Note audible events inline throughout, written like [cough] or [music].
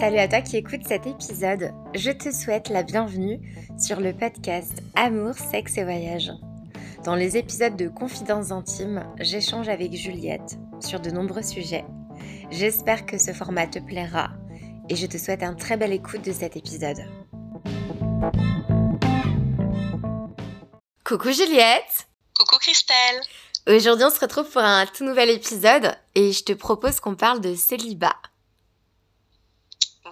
Salut à toi qui écoutes cet épisode. Je te souhaite la bienvenue sur le podcast Amour, sexe et voyage. Dans les épisodes de Confidences intimes, j'échange avec Juliette sur de nombreux sujets. J'espère que ce format te plaira et je te souhaite un très bel écoute de cet épisode. Coucou Juliette Coucou Christelle Aujourd'hui on se retrouve pour un tout nouvel épisode et je te propose qu'on parle de célibat.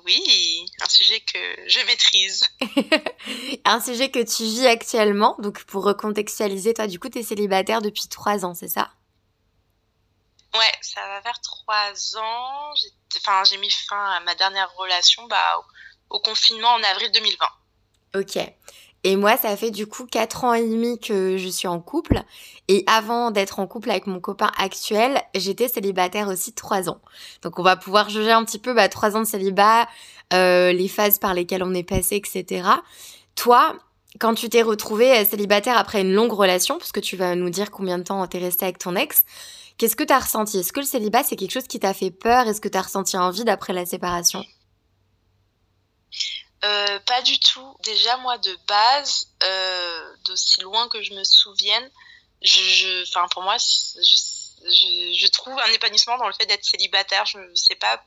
Oui, un sujet que je maîtrise. [laughs] un sujet que tu vis actuellement. Donc, pour recontextualiser, toi, du coup, tu es célibataire depuis trois ans, c'est ça? Ouais, ça va faire trois ans. Enfin, j'ai mis fin à ma dernière relation bah, au, confinement en avril 2020. Ok. Et moi, ça fait du coup quatre ans et demi que je suis en couple. Et avant d'être en couple avec mon copain actuel, j'étais célibataire aussi trois ans. Donc on va pouvoir juger un petit peu bah, trois ans de célibat, euh, les phases par lesquelles on est passé, etc. Toi, quand tu t'es retrouvé euh, célibataire après une longue relation, parce que tu vas nous dire combien de temps t'es resté avec ton ex, qu'est-ce que t'as ressenti? Est-ce que le célibat, c'est quelque chose qui t'a fait peur? Est-ce que t'as ressenti un vide après la séparation? Euh, pas du tout. Déjà, moi, de base, euh, d'aussi loin que je me souvienne, je, enfin, pour moi, je, je, trouve un épanouissement dans le fait d'être célibataire. Je sais pas,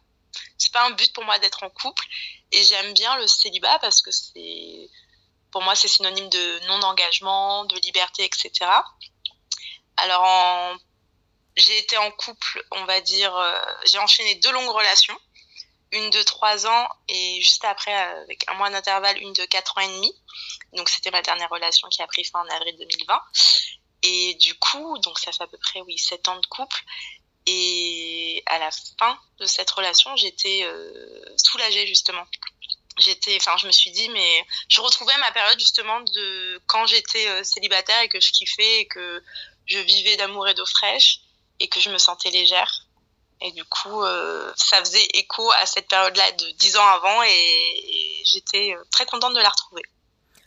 c'est pas un but pour moi d'être en couple, et j'aime bien le célibat parce que c'est, pour moi, c'est synonyme de non-engagement, de liberté, etc. Alors, j'ai été en couple, on va dire, euh, j'ai enchaîné deux longues relations une de trois ans et juste après, avec un mois d'intervalle, une de quatre ans et demi. Donc c'était ma dernière relation qui a pris fin en avril 2020. Et du coup, donc ça fait à peu près oui sept ans de couple. Et à la fin de cette relation, j'étais euh, soulagée justement. J'étais, enfin, je me suis dit, mais je retrouvais ma période justement de quand j'étais euh, célibataire et que je kiffais et que je vivais d'amour et d'eau fraîche et que je me sentais légère. Et du coup, euh, ça faisait écho à cette période-là de dix ans avant et, j'étais euh, très contente de la retrouver.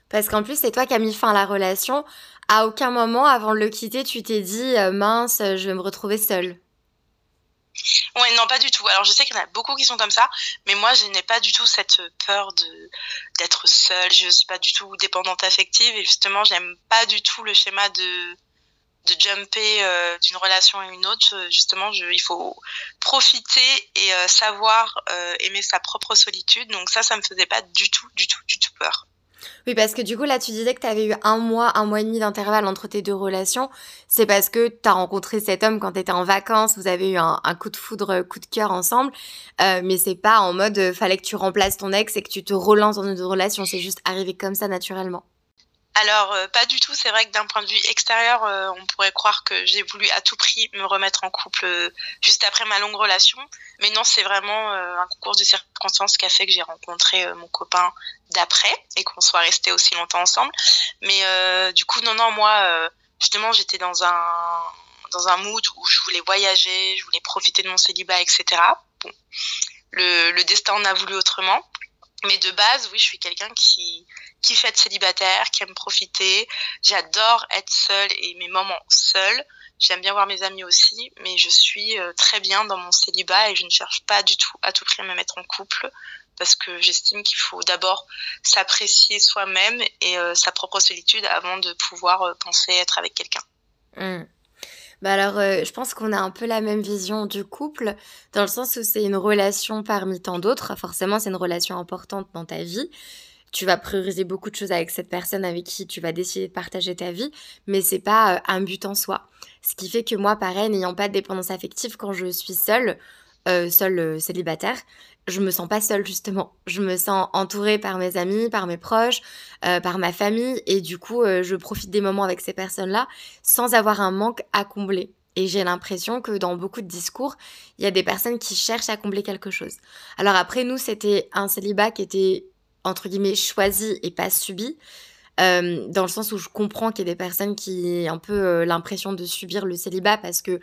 Parce qu'en plus, c'est toi qui as mis fin à la relation. À aucun moment, avant de le quitter, tu t'es dit euh, mince, je vais me retrouver seule. Ouais, non, pas du tout. Alors, je sais qu'il y en a beaucoup qui sont comme ça, mais moi, je n'ai pas du tout cette peur de d'être seule. Je suis pas du tout dépendante affective et justement, j'aime pas du tout le schéma de de jumper euh, d'une relation à une autre. Justement, je, il faut profiter et euh, savoir euh, aimer sa propre solitude. Donc ça, ça me faisait pas du tout, du tout, du tout peur. Oui, parce que du coup, là, tu disais que tu avais eu un mois, un mois et demi d'intervalle entre tes deux relations. C'est parce que tu as rencontré cet homme quand tu étais en vacances, vous avez eu un, coup de foudre, coup de cœur ensemble. mais c'est pas en mode fallait que tu remplaces ton ex et que tu te relances dans une relation. C'est juste arrivé comme ça naturellement. Alors, euh, pas du tout. C'est vrai que d'un point de vue extérieur, euh, on pourrait croire que j'ai voulu à tout prix me remettre en couple euh, juste après ma longue relation. Mais non, c'est vraiment un concours de circonstances qui a fait que j'ai rencontré mon copain d'après et qu'on soit resté aussi longtemps ensemble. Mais du coup, non, non, moi, justement, j'étais dans un dans un mood où je voulais voyager, je voulais profiter de mon célibat, etc. Bon, le, le destin en a voulu autrement. Mais de base, oui, je suis quelqu'un qui, qui fait être célibataire, qui aime profiter. J'adore être seule et mes moments seuls. J'aime bien voir mes amis aussi, mais je suis euh, très bien dans mon célibat et je ne cherche pas du tout à tout prix à me mettre en couple parce que j'estime qu'il faut d'abord s'apprécier soi-même et euh, sa propre solitude avant de pouvoir euh, penser être avec quelqu'un. Mmh. Bah alors, je pense qu'on a un peu la même vision du couple, dans le sens où c'est une relation parmi tant d'autres. Forcément, c'est une relation importante dans ta vie tu vas prioriser beaucoup de choses avec cette personne avec qui tu vas décider de partager ta vie, mais c'est pas euh, un but en soi. Ce qui fait que moi, pareil, n'ayant pas de dépendance affective, quand je suis seule, euh, seule euh, célibataire, je me sens pas seule justement. Je me sens entourée par mes amis, par mes proches, par ma famille, et du coup, je profite des moments avec ces personnes-là sans avoir un manque à combler. Et j'ai l'impression que dans beaucoup de discours, il y a des personnes qui cherchent à combler quelque chose. Alors après, nous, c'était un célibat qui était entre guillemets, choisi et pas subi. Euh, dans le sens où je comprends qu'il y a des personnes qui ont un peu euh, l'impression de subir le célibat parce que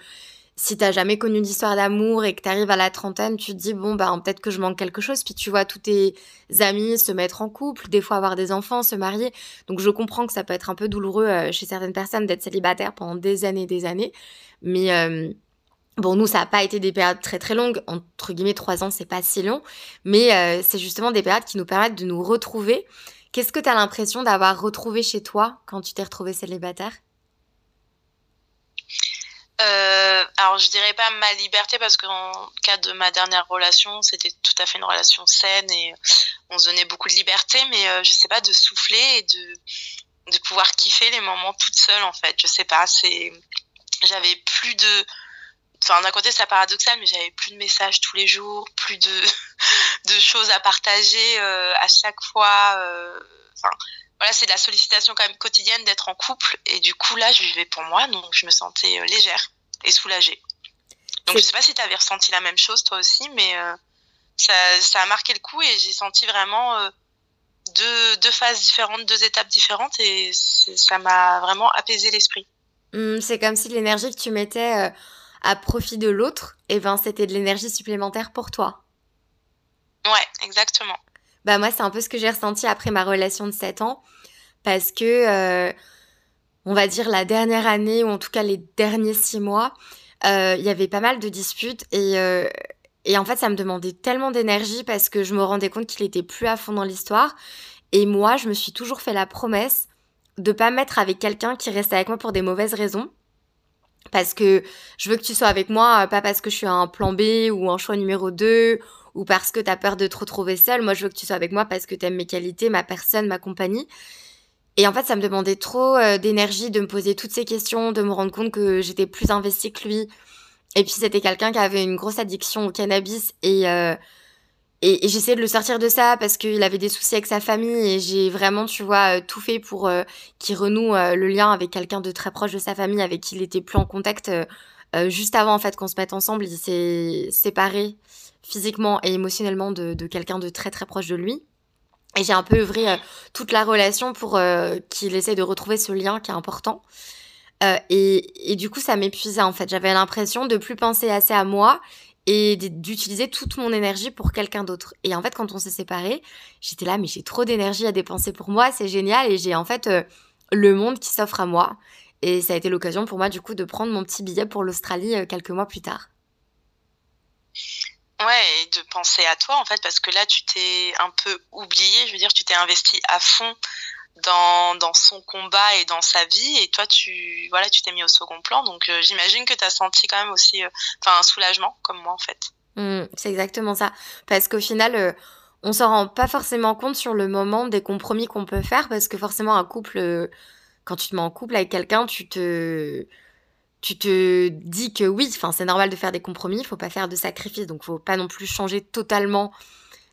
si t'as jamais connu d'histoire d'amour et que t'arrives à la trentaine, tu te dis bon bah peut-être que je manque quelque chose. Puis tu vois tous tes amis se mettre en couple, des fois avoir des enfants, se marier. Donc je comprends que ça peut être un peu douloureux euh, chez certaines personnes d'être célibataire pendant des années, et des années. Mais Bon, nous, ça n'a pas été des périodes très très longues. Entre guillemets, trois ans, c'est pas si long. Mais euh, c'est justement des périodes qui nous permettent de nous retrouver. Qu'est-ce que tu as l'impression d'avoir retrouvé chez toi quand tu t'es retrouvée célibataire? Euh, alors je dirais pas ma liberté parce qu'en cas de ma dernière relation, c'était tout à fait une relation saine et on se donnait beaucoup de liberté, mais euh, je sais pas de souffler et de de pouvoir kiffer les moments toute seule en fait. Je sais pas, c'est j'avais plus de enfin d'un côté c'est paradoxal mais j'avais plus de messages tous les jours plus de [laughs] de choses à partager euh, à chaque fois euh, enfin voilà c'est de la sollicitation quand même quotidienne d'être en couple et du coup là je vivais pour moi donc je me sentais euh, légère et soulagée donc je sais pas si tu avais ressenti la même chose toi aussi mais ça, ça a marqué le coup et j'ai senti vraiment deux, deux phases différentes deux étapes différentes et ça m'a vraiment apaisé l'esprit mmh, c'est comme si l'énergie que tu mettais à profit de l'autre, et eh ben c'était de l'énergie supplémentaire pour toi. Ouais, exactement. Bah moi c'est un peu ce que j'ai ressenti après ma relation de 7 ans parce que euh, on va dire la dernière année ou en tout cas les derniers 6 mois, euh, il y avait pas mal de disputes et euh, et en fait ça me demandait tellement d'énergie parce que je me rendais compte qu'il était plus à fond dans l'histoire et moi je me suis toujours fait la promesse de pas mettre avec quelqu'un qui restait avec moi pour des mauvaises raisons parce que je veux que tu sois avec moi, pas parce que je suis un plan B ou un choix numéro 2 ou parce que tu as peur de te retrouver seule. Moi, je veux que tu sois avec moi parce que tu aimes mes qualités, ma personne, ma compagnie. Et en fait, ça me demandait trop euh, d'énergie de me poser toutes ces questions, de me rendre compte que j'étais plus investie que lui. Et puis, c'était quelqu'un qui avait une grosse addiction au cannabis et... Euh, et, j'essayais de le sortir de ça parce qu'il avait des soucis avec sa famille et j'ai vraiment, tu vois, euh, tout fait pour qu'il renoue le lien avec quelqu'un de très proche de sa famille avec qui il était plus en contact juste avant en fait qu'on se mette ensemble. Il s'est séparé physiquement et émotionnellement de, de quelqu'un de très très proche de lui. Et j'ai un peu œuvré toute la relation pour qu'il essaie de retrouver ce lien qui est important. et, et, du coup, ça m'épuisait en fait. J'avais l'impression de plus penser assez à moi et d'utiliser toute mon énergie pour quelqu'un d'autre. Et en fait, quand on s'est séparés, j'étais là, mais j'ai trop d'énergie à dépenser pour moi, c'est génial. Et j'ai en fait euh, le monde qui s'offre à moi. Et ça a été l'occasion pour moi, du coup, de prendre mon petit billet pour l'Australie euh, quelques mois plus tard. Ouais, et de penser à toi, en fait, parce que là, tu t'es un peu oublié. Je veux dire, tu t'es investi à fond dans, son combat et dans sa vie. Et toi tu voilà tu t'es mis au second plan. Donc euh, j'imagine que tu as senti quand même aussi euh, un soulagement comme moi en fait. Mmh, c'est exactement ça. Parce qu'au final euh, on s'en rend pas forcément compte sur le moment des compromis qu'on peut faire. Parce que forcément un couple quand tu te mets en couple avec quelqu'un tu te tu te dis que oui c'est normal de faire des compromis il faut pas faire de sacrifices donc faut pas non plus changer totalement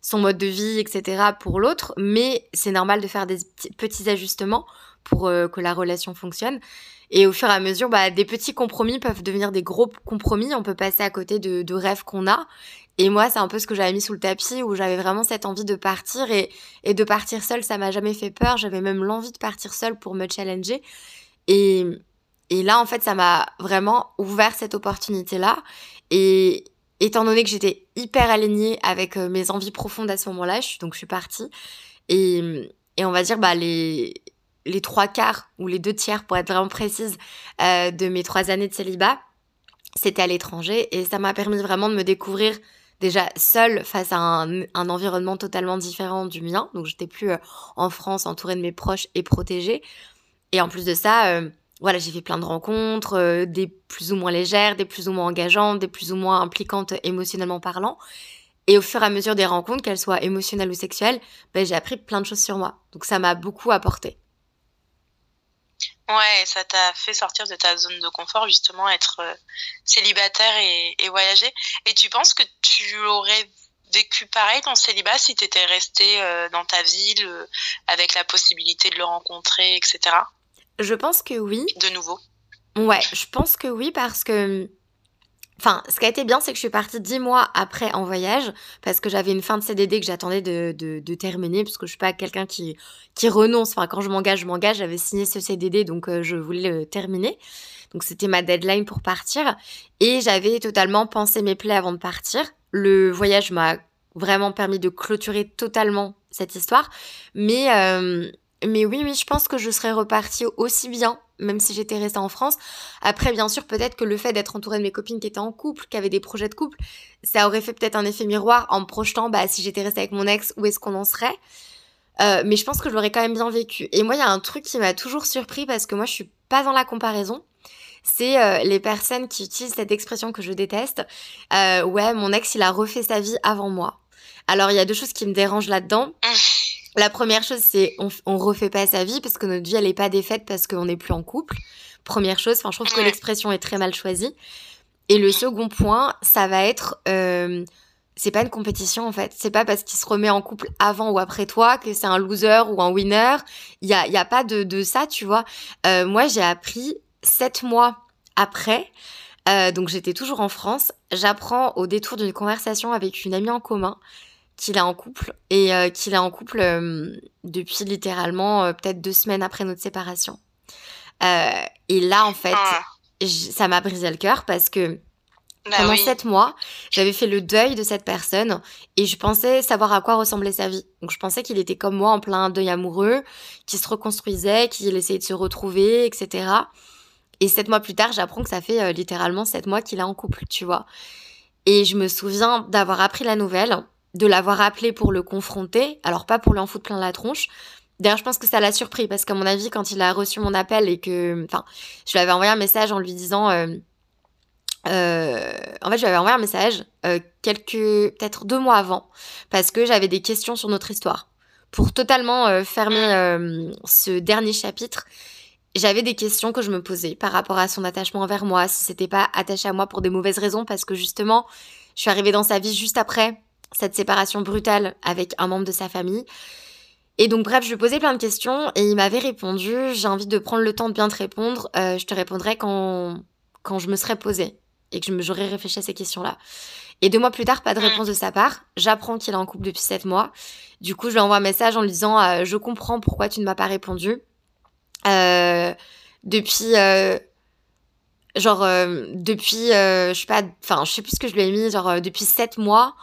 son mode de vie, etc. pour l'autre, mais c'est normal de faire des petits ajustements pour euh, que la relation fonctionne. Et au fur et à mesure, bah, des petits compromis peuvent devenir des gros compromis. On peut passer à côté de, de rêves qu'on a. Et moi, c'est un peu ce que j'avais mis sous le tapis, où j'avais vraiment cette envie de partir. Et, et de partir seule, ça m'a jamais fait peur. J'avais même l'envie de partir seule pour me challenger. Et, et là, en fait, ça m'a vraiment ouvert cette opportunité-là. Et, étant donné que j'étais hyper alignée avec euh, mes envies profondes à ce moment-là, donc je suis partie. Et, et on va dire, bah, les, les trois quarts ou les deux tiers, pour être vraiment précise, euh, de mes trois années de célibat, c'était à l'étranger. Et ça m'a permis vraiment de me découvrir déjà seule face à un, un environnement totalement différent du mien. Donc j'étais plus euh, en France entourée de mes proches et protégée. Et en plus de ça, voilà, j'ai fait plein de rencontres, euh, des plus ou moins légères, des plus ou moins engageantes, des plus ou moins impliquantes émotionnellement parlant. Et au fur et à mesure des rencontres, qu'elles soient émotionnelles ou sexuelles, ben, j'ai appris plein de choses sur moi. Donc ça m'a beaucoup apporté. Ouais, ça t'a fait sortir de ta zone de confort, justement, être euh, célibataire et, voyager. Et tu penses que tu aurais vécu pareil ton célibat si tu étais resté euh, dans ta ville avec la possibilité de le rencontrer, etc. Je pense que oui. De nouveau Ouais, je pense que oui parce que... Enfin, ce qui a été bien, c'est que je suis partie dix mois après en voyage parce que j'avais une fin de CDD que j'attendais de, de, terminer parce que je suis pas quelqu'un qui, qui renonce. Enfin, quand je m'engage, je m'engage. J'avais signé ce CDD donc euh, je voulais le terminer. Donc c'était ma deadline pour partir et j'avais totalement pensé mes plaies avant de partir. Le voyage m'a vraiment permis de clôturer totalement cette histoire, mais euh, mais oui, oui, je pense que je serais repartie aussi bien, même si j'étais restée en France. Après, bien sûr, peut-être que le fait d'être entourée de mes copines qui étaient en couple, qui avaient des projets de couple, ça aurait fait peut-être un effet miroir en me projetant, bah, si j'étais restée avec mon ex, où est-ce qu'on en serait? Euh, mais je pense que je l'aurais quand même bien vécu. Et moi, il y a un truc qui m'a toujours surpris parce que moi, je suis pas dans la comparaison. C'est euh, les personnes qui utilisent cette expression que je déteste. Euh, ouais, mon ex, il a refait sa vie avant moi. Alors, il y a deux choses qui me dérangent là-dedans. La première chose, c'est on, on refait pas sa vie parce que notre vie, elle est pas défaite parce qu'on n'est plus en couple. Première chose, enfin, je trouve que l'expression est très mal choisie. Et le second point, ça va être, euh, c'est pas une compétition en fait. C'est pas parce qu'il se remet en couple avant ou après toi que c'est un loser ou un winner. Il y a, y a pas de, de ça, tu vois. Euh, moi, j'ai appris sept mois après. Euh, donc j'étais toujours en France. J'apprends au détour d'une conversation avec une amie en commun qu'il est en couple et euh, qu'il est en couple euh, depuis littéralement euh, peut-être deux semaines après notre séparation. et là, en fait, ah. ça m'a brisé le cœur parce que bah pendant sept mois, j'avais fait le deuil de cette personne et je pensais savoir à quoi ressemblait sa vie. Donc je pensais qu'il était comme moi en plein deuil amoureux, qu'il se reconstruisait, qu'il essayait de se retrouver, etc. Et sept mois plus tard, j'apprends que ça fait littéralement sept mois qu'il est en couple, tu vois. Et je me souviens d'avoir appris la nouvelle de l'avoir appelé pour le confronter, alors pas pour lui en foutre plein la tronche. D'ailleurs, je pense que ça l'a surpris parce qu'à mon avis, quand il a reçu mon appel et que, enfin, je lui avais envoyé un message en lui disant, euh, euh, en fait, je lui avais envoyé un message euh, quelques, peut-être deux mois avant, parce que j'avais des questions sur notre histoire. Pour totalement fermer ce dernier chapitre, j'avais des questions que je me posais par rapport à son attachement envers moi, si c'était pas attaché à moi pour des mauvaises raisons, parce que justement, je suis arrivée dans sa vie juste après cette séparation brutale avec un membre de sa famille. Et donc bref, je lui posais plein de questions et il m'avait répondu, j'ai envie de prendre le temps de bien te répondre, euh, je te répondrai quand, quand je me serai posée et que j'aurais réfléchi à ces questions-là. Et deux mois plus tard, pas de réponse de sa part. J'apprends qu'il est en couple depuis sept mois. Du coup, je lui envoie un message en lui disant euh, Je comprends pourquoi tu ne m'as pas répondu. Euh, depuis. genre, depuis. je sais pas. Enfin, je sais plus ce que je lui ai mis. Genre, depuis sept mois,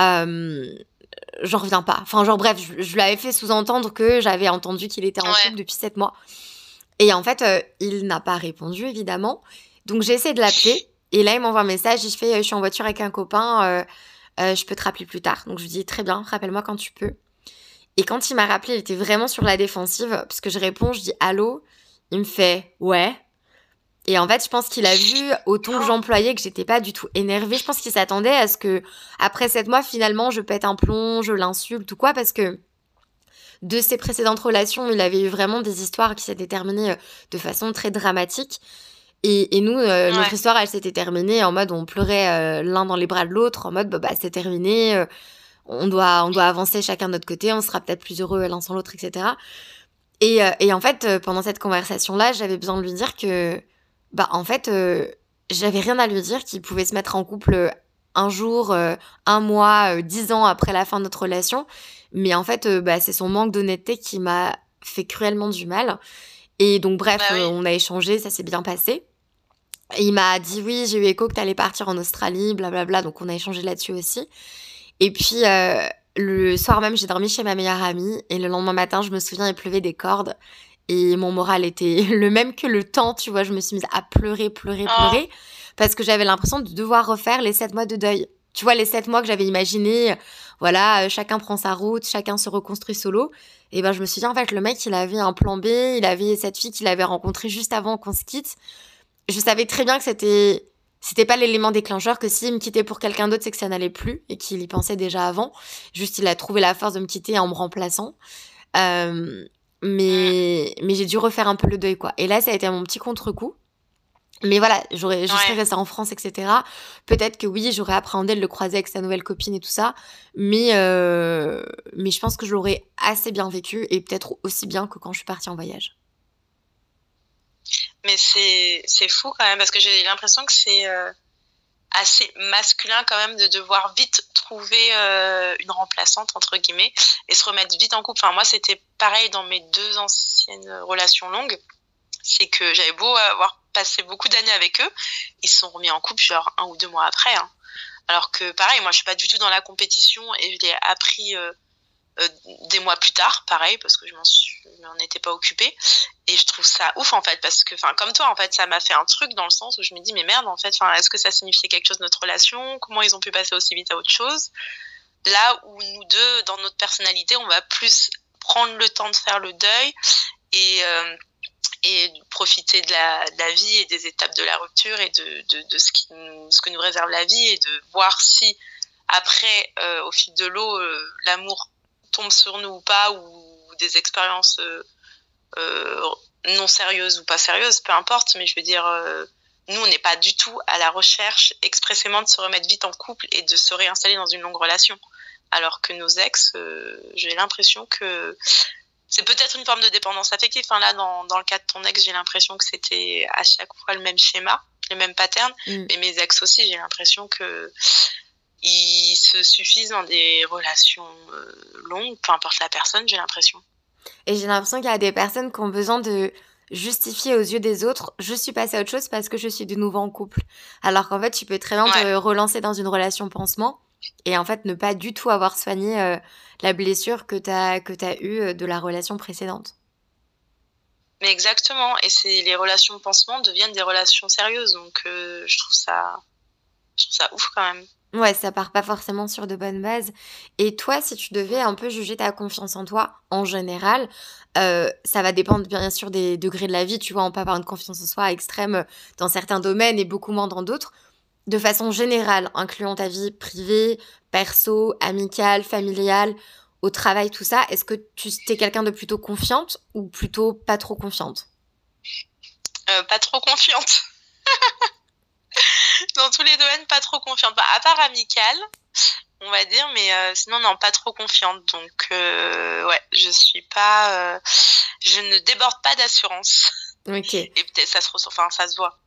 euh, j'en reviens pas. Enfin, genre, bref, je, je l'avais fait sous-entendre que j'avais entendu qu'il était en couple depuis 7 mois. Et en fait, euh, il n'a pas répondu, évidemment. Donc, j'ai essayé de l'appeler. Et là, il m'envoie un message. Il fait Je suis en voiture avec un copain. Euh, je peux te rappeler plus tard. Donc, je lui dis Très bien, rappelle-moi quand tu peux. Et quand il m'a rappelé, il était vraiment sur la défensive. Parce que je réponds, je dis Allô? Il me fait Ouais. Et en fait, je pense qu'il a vu au ton que j'employais que j'étais pas du tout énervée. Je pense qu'il s'attendait à ce que, après sept mois, finalement, je pète un plomb, je l'insulte ou quoi, parce que de ses précédentes relations, il avait eu vraiment des histoires qui s'étaient terminées euh, de façon très dramatique. Et, et nous, euh, notre histoire, elle s'était terminée en mode on pleurait euh, l'un dans les bras de l'autre, en mode bah, bah c'est terminé, on doit on doit avancer chacun de notre côté, on sera peut-être plus heureux l'un sans l'autre, etc. Et, et en fait, pendant cette conversation-là, j'avais besoin de lui dire que bah en fait, euh, j'avais rien à lui dire qu'il pouvait se mettre en couple euh, un jour, euh, un mois, dix ans après la fin de notre relation. Mais en fait, bah, c'est son manque d'honnêteté qui m'a fait cruellement du mal. Et donc, bref, bah on a échangé, ça s'est bien passé. Et il m'a dit oui, j'ai eu écho que t'allais partir en Australie, blablabla. Donc, on a échangé là-dessus aussi. Et puis, le soir même, j'ai dormi chez ma meilleure amie. Et le lendemain matin, je me souviens, il pleuvait des cordes. Et mon moral était [laughs] le même que le temps, tu vois. Je me suis mise à pleurer, pleurer, oh. pleurer. Parce que j'avais l'impression de devoir refaire les sept mois de deuil. Tu vois, les sept mois que j'avais imaginé, voilà, euh, chacun prend sa route, chacun se reconstruit solo. Et ben, je me suis dit, en fait, le mec, il avait un plan B, il avait cette fille qu'il avait rencontrée juste avant qu'on se quitte. Je savais très bien que c'était, c'était pas l'élément déclencheur, que s'il me quittait pour quelqu'un d'autre, c'est que ça n'allait plus, et qu'il y pensait déjà avant. Juste, il a trouvé la force de me quitter en me remplaçant. Euh, mais, mais j'ai dû refaire un peu le deuil, quoi. Et là, ça a été mon petit contre-coup. Mais voilà, j'aurais, je serais restée en France, etc. Peut-être que oui, j'aurais appréhendé de le croiser avec sa nouvelle copine et tout ça. Mais, euh, mais je pense que je l'aurais assez bien vécu et peut-être aussi bien que quand je suis partie en voyage. Mais c'est, c'est fou quand même parce que j'ai l'impression que c'est, euh, assez masculin quand même de devoir vite trouver euh, une remplaçante entre guillemets et se remettre vite en couple. Enfin moi c'était pareil dans mes deux anciennes relations longues, c'est que j'avais beau avoir passé beaucoup d'années avec eux, ils se sont remis en couple genre un ou deux mois après. Hein. Alors que pareil, moi je suis pas du tout dans la compétition et je l'ai appris euh, euh, des mois plus tard, pareil, parce que je m'en étais pas occupée. Et je trouve ça ouf, en fait, parce que, enfin, comme toi, en fait, ça m'a fait un truc dans le sens où je me dis, mais merde, en fait, est-ce que ça signifiait quelque chose notre relation? Comment ils ont pu passer aussi vite à autre chose? Là où nous deux, dans notre personnalité, on va plus prendre le temps de faire le deuil et, euh, profiter de la, vie et des étapes de la rupture et de, ce, que nous réserve la vie et de voir si après, euh, au fil de l'eau, l'amour tombe sur nous ou pas, ou des expériences euh, euh, non sérieuses ou pas sérieuses, peu importe, mais je veux dire, euh, nous, on n'est pas du tout à la recherche expressément de se remettre vite en couple et de se réinstaller dans une longue relation. Alors que nos ex, j'ai l'impression que c'est peut-être une forme de dépendance affective. Enfin, là, dans, dans le cas de ton ex, j'ai l'impression que c'était à chaque fois le même schéma, les mêmes patterns. Mm. Mais mes ex aussi, j'ai l'impression que ils se suffisent dans des relations euh, longues, peu importe la personne, j'ai l'impression. Et j'ai l'impression qu'il y a des personnes qui ont besoin de justifier aux yeux des autres, je suis passée à autre chose parce que je suis de nouveau en couple. Alors qu'en fait, tu peux très bien ouais. te relancer dans une relation pansement et en fait ne pas du tout avoir soigné euh, la blessure que tu as, que as eue euh, de la relation précédente. Mais exactement, et c'est les relations pansement deviennent des relations sérieuses, donc euh, je trouve ça, trouve ça ouf quand même. Ouais, ça part pas forcément sur de bonnes bases. Et toi, si tu devais un peu juger ta confiance en toi, en général, euh, ça va dépendre bien sûr des degrés de la vie. Tu vois, on peut avoir une confiance en soi extrême dans certains domaines et beaucoup moins dans d'autres. De façon générale, incluant ta vie privée, perso, amicale, familiale, au travail, tout ça, est-ce que tu es quelqu'un de plutôt confiante ou plutôt pas trop confiante? Euh, Pas trop confiante. [laughs] [laughs] dans tous les domaines, pas trop confiante. Bah, à part amicale, on va dire, mais euh, sinon, non, pas trop confiante. Donc, euh, ouais, je suis pas. Euh, je ne déborde pas d'assurance. Ok. Et peut-être ça se ressent, enfin, ça se voit.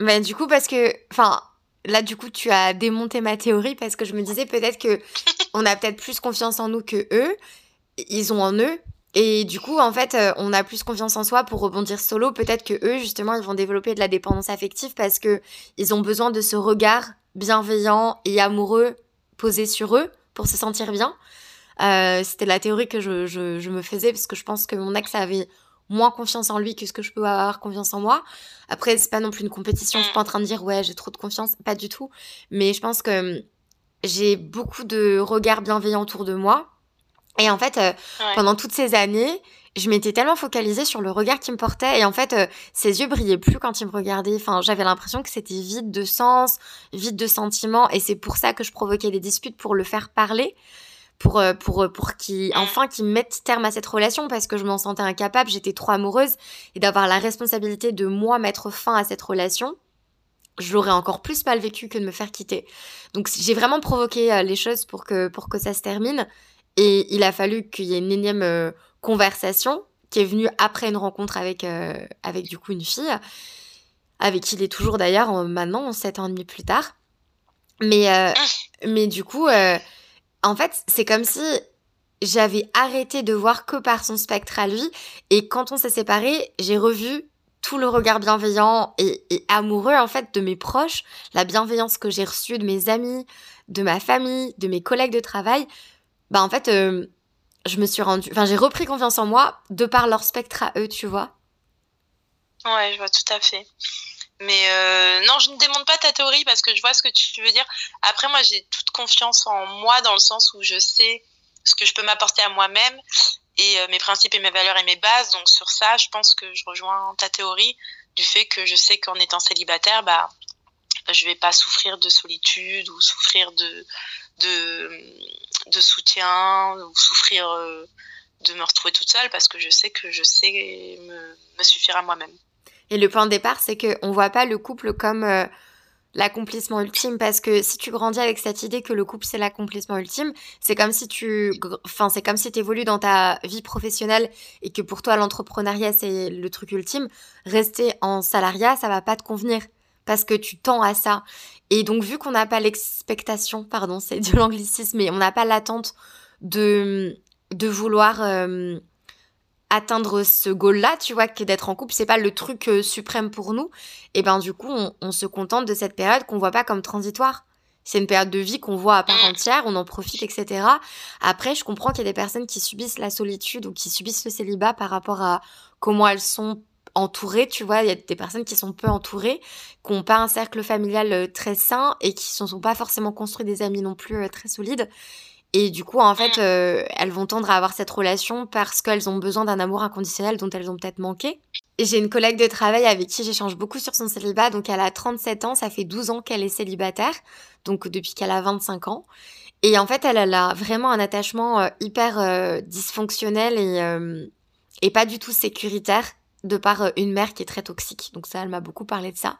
Mais du coup, parce que. Enfin. Là, du coup, tu as démonté ma théorie parce que je me disais peut-être que [laughs] on a peut-être plus confiance en nous que eux. Ils ont en eux, et du coup, en fait, euh, on a plus confiance en soi pour rebondir solo. Peut-être que eux, justement, ils vont développer de la dépendance affective parce que ils ont besoin de ce regard bienveillant et amoureux posé sur eux pour se sentir bien. Euh, C'était la théorie que je, je, je, me faisais parce que je pense que mon ex avait moins confiance en lui que ce que je peux avoir confiance en moi. Après, c'est pas non plus une compétition. Je suis pas en train de dire ouais, j'ai trop de confiance, pas du tout. Mais je pense que j'ai beaucoup de regards bienveillants autour de moi et en fait, euh, ouais. pendant toutes ces années, je m'étais tellement focalisée sur le regard qui me portait et en fait, euh, ses yeux brillaient plus quand il me regardait. Enfin, j'avais l'impression que c'était vide de sens, vide de sentiments et c'est pour ça que je provoquais des disputes pour le faire parler, pour euh, pour pour qu'il enfin qu'il mette terme à cette relation parce que je m'en sentais incapable, j'étais trop amoureuse et d'avoir la responsabilité de moi mettre fin à cette relation. Je l'aurais encore plus mal vécu que de me faire quitter. Donc j'ai vraiment provoqué les choses pour que pour que ça se termine. Et il a fallu qu'il y ait une énième euh, conversation qui est venue après une rencontre avec, euh, avec du coup une fille, avec qui il est toujours d'ailleurs maintenant, sept ans et demi plus tard. Mais, euh, mais du coup, en fait, c'est comme si j'avais arrêté de voir que par son spectre à lui. Et quand on s'est séparés, j'ai revu tout le regard bienveillant et, et, amoureux en fait de mes proches, la bienveillance que j'ai reçue de mes amis, de ma famille, de mes collègues de travail bah en fait, euh, je me suis rendue, enfin j'ai repris confiance en moi de par leur spectre à eux, tu vois. Ouais, je vois tout à fait. Mais euh, non, je ne démonte pas ta théorie parce que je vois ce que tu veux dire. Après, moi, j'ai toute confiance en moi dans le sens où je sais ce que je peux m'apporter à moi-même et euh, mes principes et mes valeurs et mes bases. Donc sur ça, je pense que je rejoins ta théorie du fait que je sais qu'en étant célibataire, bah, je vais pas souffrir de solitude ou souffrir de de, soutien ou souffrir euh, de me retrouver toute seule parce que je sais que je sais me, me suffire à moi-même. Et le point de départ, c'est qu'on ne voit pas le couple comme euh, l'accomplissement ultime parce que si tu grandis avec cette idée que le couple c'est l'accomplissement ultime, c'est comme si tu enfin c'est comme si évolues dans ta vie professionnelle et que pour toi l'entrepreneuriat c'est le truc ultime, rester en salariat, ça va pas te convenir parce que tu tends à ça. Et donc, vu qu'on n'a pas l'expectation, pardon, c'est de l'anglicisme, mais on n'a pas l'attente de, de vouloir euh, atteindre ce goal-là, tu vois, que d'être en couple, c'est pas le truc euh, suprême pour nous, et ben du coup, on, on, se contente de cette période qu'on voit pas comme transitoire. c'est une période de vie qu'on voit à part entière, on en profite, etc. Après, je comprends qu'il y a des personnes qui subissent la solitude ou qui subissent le célibat par rapport à comment elles sont entourées, tu vois, il y a des personnes qui sont peu entourées, qui n'ont pas un cercle familial euh, très sain et qui ne sont pas forcément construits des amis non plus euh, très solides. Et du coup, en fait, mm. euh, elles vont tendre à avoir cette relation parce qu'elles ont besoin d'un amour inconditionnel dont elles ont peut-être manqué. J'ai une collègue de travail avec qui j'échange beaucoup sur son célibat. Donc, elle a 37 ans, ça fait 12 ans qu'elle est célibataire, donc depuis qu'elle a 25 ans. Et en fait, elle, a vraiment un attachement hyper euh, dysfonctionnel et, euh, et pas du tout sécuritaire de par une mère qui est très toxique. Donc ça, elle m'a beaucoup parlé de ça.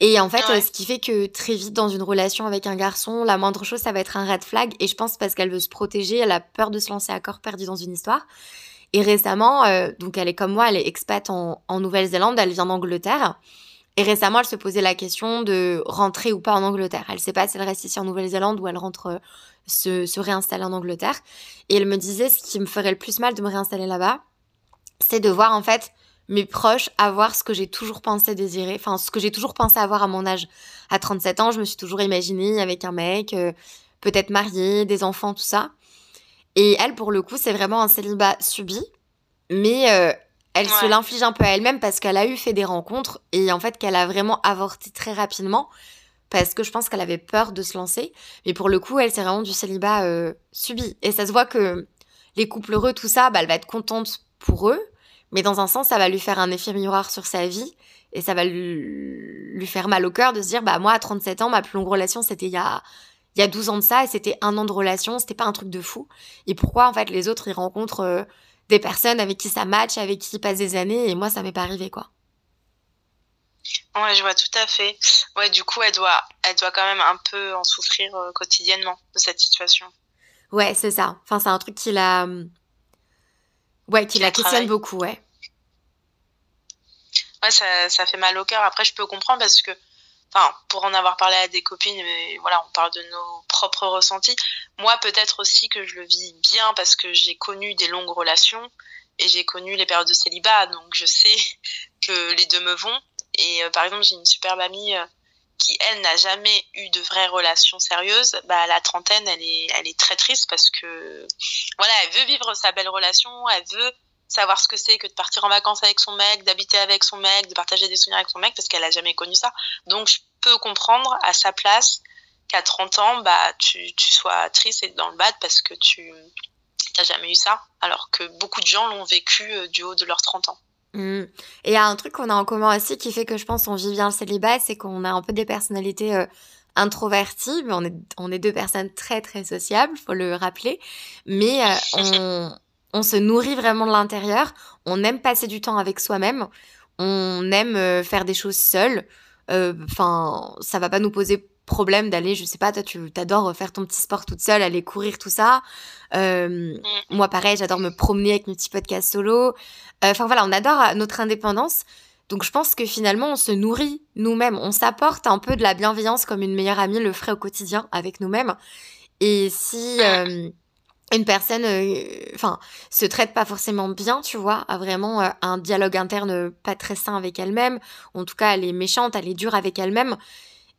Et en fait, ce qui fait que très vite dans une relation avec un garçon, la moindre chose, ça va être un red flag. Et je pense parce qu'elle veut se protéger, elle a peur de se lancer à corps perdu dans une histoire. Et récemment, euh, donc elle est comme moi, elle est expat en, Nouvelle-Zélande, elle vient d'Angleterre. Et récemment, elle se posait la question de rentrer ou pas en Angleterre. Elle sait pas si elle reste ici en Nouvelle-Zélande ou elle rentre euh, se, se réinstaller en Angleterre. Et elle me disait, ce qui me ferait le plus mal de me réinstaller là-bas, c'est de voir en fait mes proches avoir ce que j'ai toujours pensé désirer, enfin ce que j'ai toujours pensé avoir à mon âge. À 37 ans, je me suis toujours imaginée avec un mec, euh, peut-être marié, des enfants, tout ça. Et elle, pour le coup, c'est vraiment un célibat subi, mais euh, elle se l'inflige un peu à elle-même parce qu'elle a eu fait des rencontres et en fait qu'elle a vraiment avorté très rapidement parce que je pense qu'elle avait peur de se lancer. Mais pour le coup, elle, c'est vraiment du célibat euh, subi. Et ça se voit que les couples heureux, tout ça, bah, elle va être contente pour eux, mais dans un sens, ça va lui faire un effet miroir sur sa vie et ça va lui, lui faire mal au cœur de se dire, bah moi, à 37 ans, ma plus longue relation, c'était il y a il y a 12 ans de ça et c'était un an de relation, c'était pas un truc de fou. Et pourquoi en fait les autres ils rencontrent euh, des personnes avec qui ça match, avec qui ils passent des années et moi ça m'est pas arrivé quoi. Ouais, je vois tout à fait. Ouais, du coup, elle doit, elle doit quand même un peu en souffrir euh, quotidiennement de cette situation. Ouais, c'est ça. Enfin, c'est un truc qui la, ouais, qui, la questionne beaucoup, ouais. Ouais, ça, ça fait mal au cœur. Après, je peux comprendre parce que enfin pour en avoir parlé à des copines mais voilà on parle de nos propres ressentis moi peut-être aussi que je le vis bien parce que j'ai connu des longues relations et j'ai connu les périodes de célibat donc je sais [laughs] que les deux me vont et euh, par exemple j'ai une superbe amie euh, qui elle n'a jamais eu de vraies relations sérieuses bah à la trentaine elle est elle est très triste parce que voilà elle veut vivre sa belle relation elle veut savoir ce que c'est que de partir en vacances avec son mec, d'habiter avec son mec, de partager des souvenirs avec son mec parce qu'elle a jamais connu ça. Donc je peux comprendre à sa place qu'à 30 ans, bah tu, tu sois triste et dans le bad parce que tu n'as jamais eu ça, alors que beaucoup de gens l'ont vécu euh, du haut de leurs 30 ans. Mmh. Et il y a un truc qu'on a en commun aussi qui fait que je pense qu'on vit bien le célibat, c'est qu'on a un peu des personnalités euh, introverties, mais on est, on est deux personnes très très sociables, faut le rappeler. Mais euh, on, on se nourrit vraiment de l'intérieur, on aime passer du temps avec soi-même, on aime euh, faire des choses seules. Euh, enfin, ça va pas nous poser problème d'aller, je sais pas, toi tu t'adores faire ton petit sport toute seule, aller courir tout ça. Euh, mm. moi pareil, j'adore me promener avec mes petits podcasts solo. Enfin voilà, on adore notre indépendance. Donc je pense que finalement on se nourrit nous-mêmes, on s'apporte un peu de la bienveillance comme une meilleure amie le ferait au quotidien avec nous-mêmes. Et si mm une personne euh, enfin se traite pas forcément bien tu vois a vraiment euh, un dialogue interne pas très sain avec elle-même en tout cas elle est méchante elle est dure avec elle-même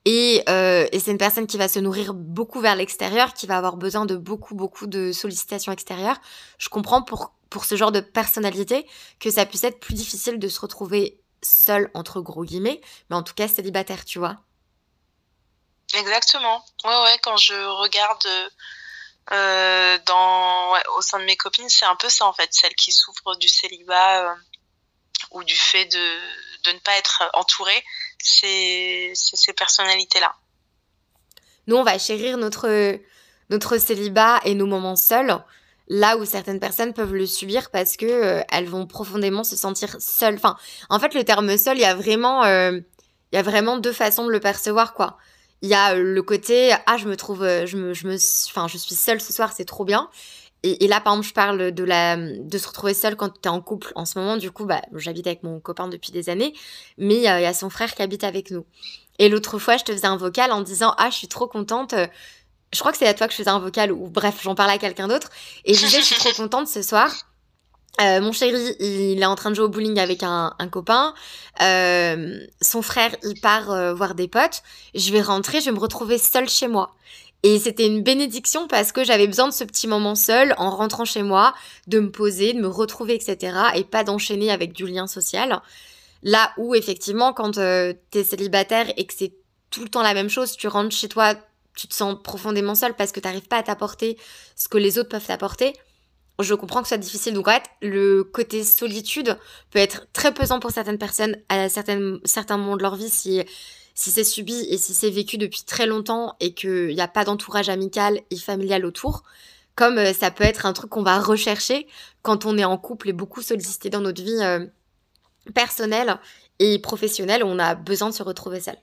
et, euh, et c'est une personne qui va se nourrir beaucoup vers l'extérieur qui va avoir besoin de beaucoup beaucoup de sollicitations extérieures. Je comprends pour pour ce genre de personnalité que ça puisse être plus difficile de se retrouver seule entre gros guillemets mais en tout cas célibataire tu vois. Exactement. Ouais ouais quand je regarde euh, dans, au sein de mes copines, c'est un peu ça en fait, celles qui souffrent du célibat euh, ou du fait de, de ne pas être ces personnalités-là. Nous, on va chérir notre, notre célibat et nos moments seuls, là où certaines personnes peuvent le subir parce que euh, elles vont profondément se sentir seules. Enfin, en fait, le terme seul, il y a vraiment, il y a vraiment deux façons de le percevoir, quoi. Il y a euh, le côté ah je me trouve euh, je me je me enfin je suis seule ce soir c'est trop bien et, là par exemple je parle de la de se retrouver seule quand tu es en couple en ce moment du coup bah j'habite avec mon copain depuis des années mais il y a son frère qui habite avec nous et l'autre fois je te faisais un vocal en disant ah je suis trop contente euh, je crois que c'est à toi que je faisais un vocal ou bref j'en parlais à quelqu'un d'autre et je disais je suis trop contente ce soir Euh, mon chéri, il est en train de jouer au bowling avec un, copain. Euh, son frère, il part euh, voir des potes. Je vais rentrer, je vais me retrouver seule chez moi. Et c'était une bénédiction parce que j'avais besoin de ce petit moment seul en rentrant chez moi, de me poser, de me retrouver, etc. Et pas d'enchaîner avec du lien social. Là où effectivement, quand t'es célibataire et que c'est tout le temps la même chose, tu rentres chez toi, tu te sens profondément seul parce que t'arrives pas à t'apporter ce que les autres peuvent t'apporter je comprends que ce soit difficile. Donc en fait, le côté solitude peut être très pesant pour certaines personnes à certaines, certains moments de leur vie si, si c'est subi et si c'est vécu depuis très longtemps et qu'il n'y a pas d'entourage amical et familial autour. Comme euh, ça peut être un truc qu'on va rechercher quand on est en couple et beaucoup sollicité dans notre vie euh, personnelle et professionnelle, on a besoin de se retrouver seul.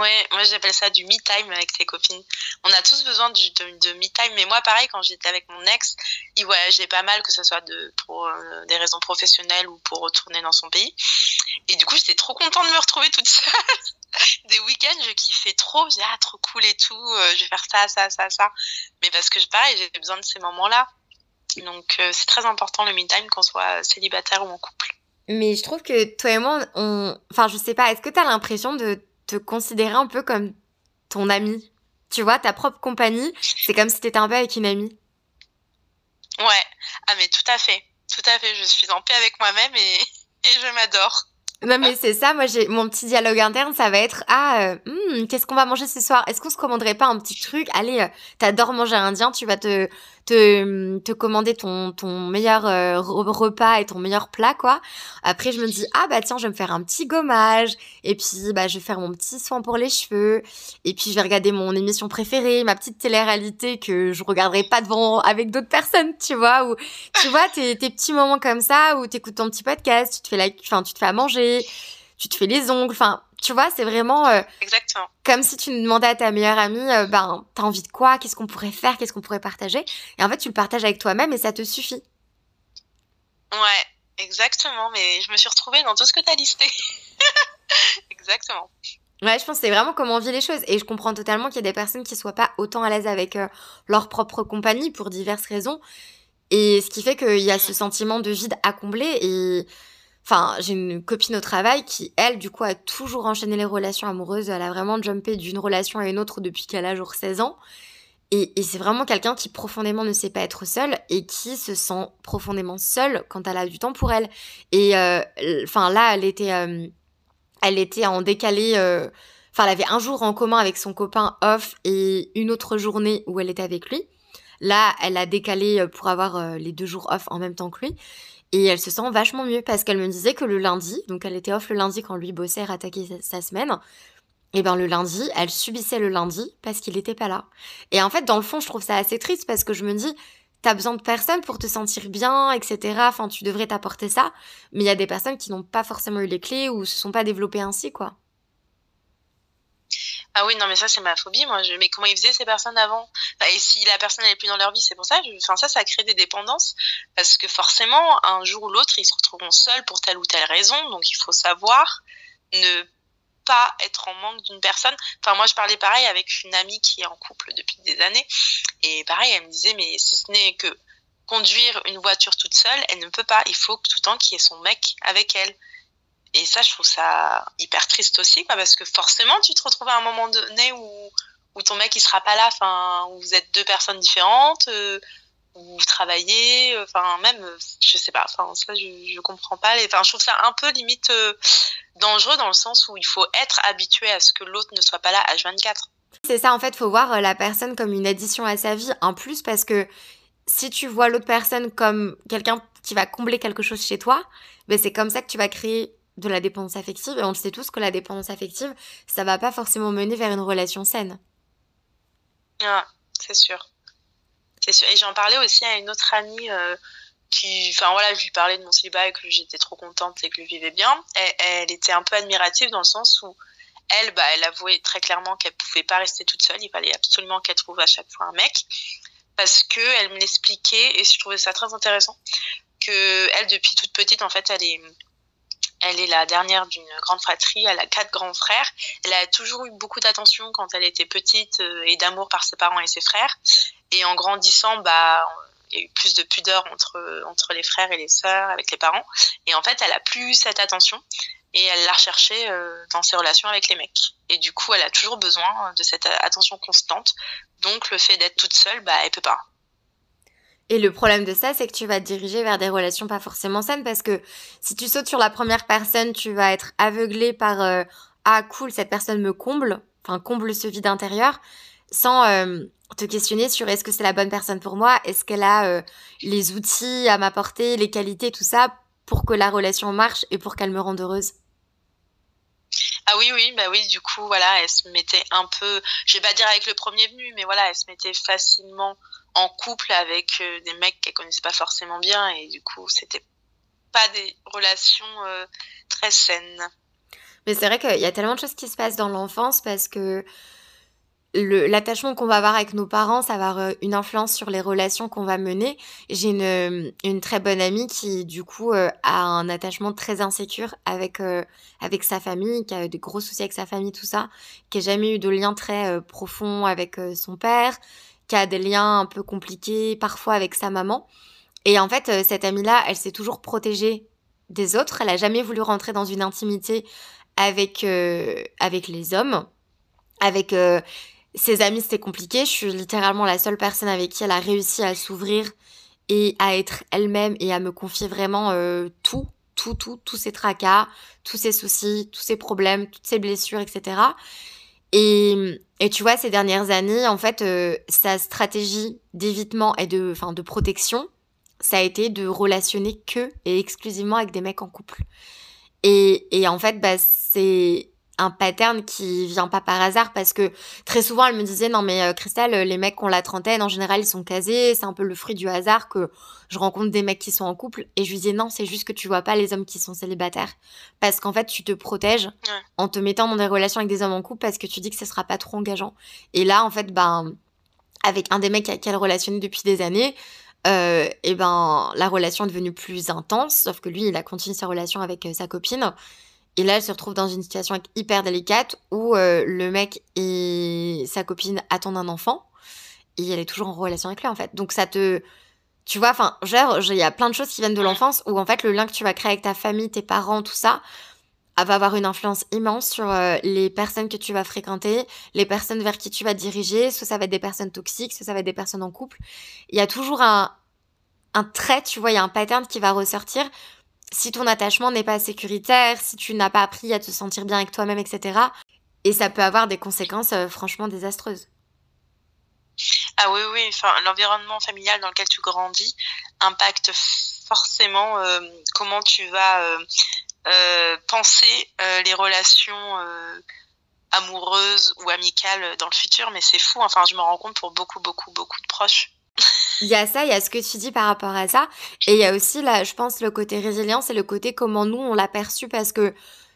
Ouais, moi j'appelle ça du me time avec tes copines. On a tous besoin de, de, me time, mais moi pareil quand j'étais avec mon ex, il voyageait pas mal, que ce soit de, pour euh, des raisons professionnelles ou pour retourner dans son pays. Et du coup j'étais trop contente de me retrouver toute seule. [laughs] des week-ends, je kiffais trop, disais ah trop cool et tout, euh, je vais faire ça, ça, ça, ça. Mais parce que pareil, j'ai besoin de ces moments-là. Donc euh, c'est très important le me time qu'on soit célibataire ou en couple. Mais je trouve que toi et moi, on... Enfin, je sais pas, est-ce que tu as l'impression de te considérer un peu comme ton ami. Tu vois, ta propre compagnie, c'est comme si tu étais un peu avec une amie. Ouais, ah mais tout à fait, tout à fait. Je suis en paix avec moi-même et, [laughs] et je m'adore. Non mais c'est ça, moi j'ai mon petit dialogue interne, ça va être ah euh, hmm, qu'est-ce qu'on va manger ce soir? Est-ce qu'on se commanderait pas un petit truc? Allez, euh, t'adores manger indien, tu vas te te, commander ton, meilleur euh, repas et ton meilleur plat, quoi. Après, je me dis, ah bah tiens, je vais me faire un petit gommage. Et puis, bah, je vais faire mon petit soin pour les cheveux. Et puis, je vais regarder mon émission préférée, ma petite télé-réalité que je regarderai pas devant avec d'autres personnes, tu vois. Ou, tu vois, tes, tes petits moments comme ça où t'écoutes ton petit podcast, tu te fais la, enfin, tu te fais à manger, tu te fais les ongles, enfin, tu vois, c'est vraiment euh, Exactement. comme si tu demandais à ta meilleure amie, euh, ben, t'as envie de quoi? Qu'est-ce qu'on pourrait faire? Qu'est-ce qu'on pourrait partager? Et en fait, tu le partages avec toi-même et ça te suffit. Ouais, exactement. Mais je me suis retrouvée dans tout ce que t'as listé. [laughs] exactement. Ouais, je pense que c'est vraiment comment on vit les choses. Et je comprends totalement qu'il y a des personnes qui soient pas autant à l'aise avec euh, leur propre compagnie pour diverses raisons. Et ce qui fait qu'il y a ce sentiment de vide à combler. Et Enfin, j'ai une copine au travail qui, elle, du coup, a toujours enchaîné les relations amoureuses. Elle a vraiment jumpé d'une relation à une autre depuis qu'elle a genre 16 ans. Et, c'est vraiment quelqu'un qui profondément ne sait pas être seule et qui se sent profondément seule quand elle a du temps pour elle. Et euh, enfin là, elle était, euh, elle était en décalé. Euh, enfin, elle avait un jour en commun avec son copain off et une autre journée où elle était avec lui. Là, elle a décalé pour avoir les deux jours off en même temps que lui. Et elle se sent vachement mieux parce qu'elle me disait que le lundi, donc elle était off le lundi quand lui bossait, attaquait sa, semaine, et ben le lundi, elle subissait le lundi parce qu'il n'était pas là. Et en fait, dans le fond, je trouve ça assez triste parce que je me dis, t'as besoin de personne pour te sentir bien, etc. Enfin, tu devrais t'apporter ça. Mais il y a des personnes qui n'ont pas forcément eu les clés ou se sont pas développées ainsi, quoi. Ah oui, non, mais ça, c'est ma phobie, moi. Je... Mais comment ils faisaient ces personnes avant? Et si la personne n'est plus dans leur vie, c'est pour ça. Enfin, ça, ça crée des dépendances. Parce que forcément, un jour ou l'autre, ils se retrouveront seuls pour telle ou telle raison. Donc, il faut savoir ne pas être en manque d'une personne. Enfin, moi, je parlais pareil avec une amie qui est en couple depuis des années. Et pareil, elle me disait, mais si ce n'est que conduire une voiture toute seule, elle ne peut pas. Il faut tout le temps qu'il y ait son mec avec elle. Et ça, je trouve ça hyper triste aussi, quoi, parce que forcément, tu te retrouves à un moment donné où, où ton mec, il sera pas là, enfin, où vous êtes deux personnes différentes, euh, où vous travaillez, enfin, même, je sais pas, enfin, ça, je, je comprends pas. Enfin, je trouve ça un peu limite euh, dangereux dans le sens où il faut être habitué à ce que l'autre ne soit pas là H24. C'est ça, en fait, faut voir euh, la personne comme une addition à sa vie, en plus, parce que si tu vois l'autre personne comme quelqu'un qui va combler quelque chose chez toi, ben c'est comme ça que tu vas créer de la dépendance affective. Et on le sait tous que la dépendance affective, ça va pas forcément mener vers une relation saine. Ah, c'est sûr. C'est sûr. Et j'en parlais aussi à une autre amie euh, qui, enfin voilà, je lui parlais de mon célibat et que j'étais trop contente et que je vivais bien. Et, elle était un peu admirative dans le sens où elle, bah, elle avouait très clairement qu'elle pouvait pas rester toute seule. Il fallait absolument qu'elle trouve à chaque fois un mec. Parce que elle me l'expliquait et je trouvais ça très intéressant que elle, depuis toute petite, en fait, elle est, elle est la dernière d'une grande fratrie, elle a quatre grands frères. Elle a toujours eu beaucoup d'attention quand elle était petite euh, et d'amour par ses parents et ses frères. Et en grandissant, bah, il y a eu plus de pudeur entre entre les frères et les sœurs avec les parents et en fait elle a plus cette attention et elle l'a recherchée euh, dans ses relations avec les mecs et du coup elle a toujours besoin de cette attention constante donc le fait d'être toute seule bah elle peut pas et le problème de ça, c'est que tu vas te diriger vers des relations pas forcément saines parce que si tu sautes sur la première personne, tu vas être aveuglé par euh, ah cool cette personne me comble, enfin comble ce vide intérieur, sans euh, te questionner sur est-ce que c'est la bonne personne pour moi, est-ce qu'elle a euh, les outils à m'apporter, les qualités, tout ça, pour que la relation marche et pour qu'elle me rende heureuse. Ah oui, oui, bah oui, du coup, voilà, elle se mettait un peu, je vais pas dire avec le premier venu, mais voilà, elle se mettait facilement en couple avec euh, des mecs qu'elle connaissait pas forcément bien et du coup, c'était pas des relations très saines. Mais c'est vrai qu'il y a tellement de choses qui se passent dans l'enfance parce que l'attachement qu'on va avoir avec nos parents, ça va avoir euh, une influence sur les relations qu'on va mener. J'ai une, euh, une très bonne amie qui, du coup, euh, a un attachement très insécure avec, avec sa famille, qui a des gros soucis avec sa famille, tout ça, qui a jamais eu de lien très profond avec son père, qui a des liens un peu compliqués parfois avec sa maman. Et en fait, cette amie-là, elle s'est toujours protégée des autres. Elle a jamais voulu rentrer dans une intimité avec, avec les hommes. Avec ses amis, c'était compliqué. Je suis littéralement la seule personne avec qui elle a réussi à s'ouvrir et à être elle-même et à me confier vraiment euh, tout, tout, tout, tous ses tracas, tous ses soucis, tous ses problèmes, toutes ses blessures, etc. Et, et tu vois, ces dernières années, en fait, euh, sa stratégie d'évitement et de, enfin, de protection, ça a été de relationner que et exclusivement avec des mecs en couple. Et, et en fait, bah, c'est un pattern qui vient pas par hasard parce que très souvent elle me disait non mais euh, Christelle les mecs qui ont la trentaine en général ils sont casés. C'est un peu le fruit du hasard que je rencontre des mecs qui sont en couple. Et je lui disais non c'est juste que tu vois pas les hommes qui sont célibataires. Parce qu'en fait tu te protèges en te mettant dans des relations avec des hommes en couple parce que tu dis que ce sera pas trop engageant. Et là en fait ben avec un des mecs avec qui elle relationnait depuis des années euh, et ben la relation est devenue plus intense. Sauf que lui il a continué sa relation avec euh, sa copine et là, elle se retrouve dans une situation hyper délicate où euh, le mec et sa copine attendent un enfant et elle est toujours en relation avec lui en fait. Donc ça te tu vois enfin genre il y a plein de choses qui viennent de l'enfance où en fait le lien que tu vas créer avec ta famille, tes parents, tout ça va avoir une influence immense sur euh, les personnes que tu vas fréquenter, les personnes vers qui tu vas diriger, soit ça va être des personnes toxiques, soit ça va être des personnes en couple. Il y a toujours un un trait, tu vois, il y a un pattern qui va ressortir si ton attachement n'est pas sécuritaire, si tu n'as pas appris à te sentir bien avec toi-même, etc. Et ça peut avoir des conséquences euh, franchement désastreuses. Ah oui, oui, enfin, l'environnement familial dans lequel tu grandis impacte forcément euh, comment tu vas euh, penser les relations amoureuses ou amicales dans le futur, mais c'est fou, enfin je me rends compte pour beaucoup, beaucoup, beaucoup de proches. Il y a ça, il y a ce que tu dis par rapport à ça. Et il y a aussi, là, je pense, le côté résilience et le côté comment nous, on l'a perçu parce que,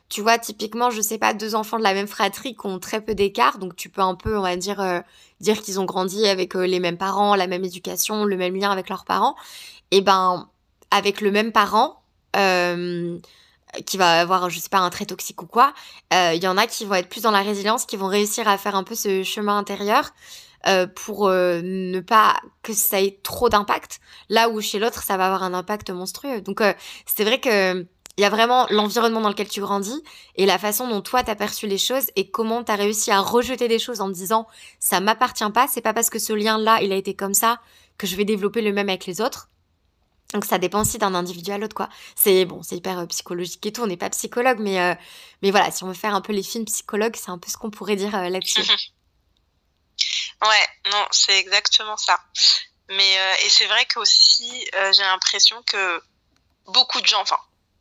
tu vois, typiquement, je sais pas, deux enfants de la même fratrie qui ont très peu d'écart. Donc, tu peux un peu, on va dire, euh, dire qu'ils ont grandi avec euh, les mêmes parents, la même éducation, le même lien avec leurs parents. Et ben, avec le même parent, euh, qui va avoir, je sais pas, un trait toxique ou quoi, il y en a qui vont être plus dans la résilience, qui vont réussir à faire un peu ce chemin intérieur. Euh, pour euh, ne pas que ça ait trop d'impact. Là où chez l'autre, ça va avoir un impact monstrueux. Donc euh, c'est vrai que il y a vraiment l'environnement dans lequel tu grandis et la façon dont toi t'as perçu les choses et comment t'as réussi à rejeter des choses en te disant ça m'appartient pas, c'est pas parce que ce lien-là il a été comme ça que je vais développer le même avec les autres. Donc ça dépend aussi d'un individu à l'autre quoi. C'est bon, c'est hyper psychologique et tout, on n'est pas psychologue mais mais voilà, si on veut faire un peu les films psychologues, c'est un peu ce qu'on pourrait dire là-dessus. [laughs] Ouais, non, c'est exactement ça. Mais euh, et c'est vrai qu'aussi euh, j'ai l'impression que beaucoup de gens, enfin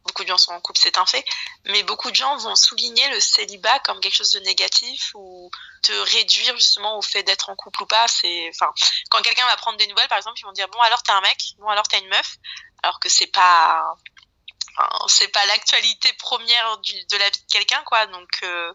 beaucoup de gens sont en couple, c'est un fait, mais beaucoup de gens vont souligner le célibat comme quelque chose de négatif ou te réduire justement au fait d'être en couple ou pas. C'est, enfin, quand quelqu'un va prendre des nouvelles, par exemple, ils vont dire bon alors t'es un mec, bon alors t'as une meuf, alors que c'est pas, enfin, c'est pas l'actualité première de la vie de quelqu'un, quoi. Donc euh,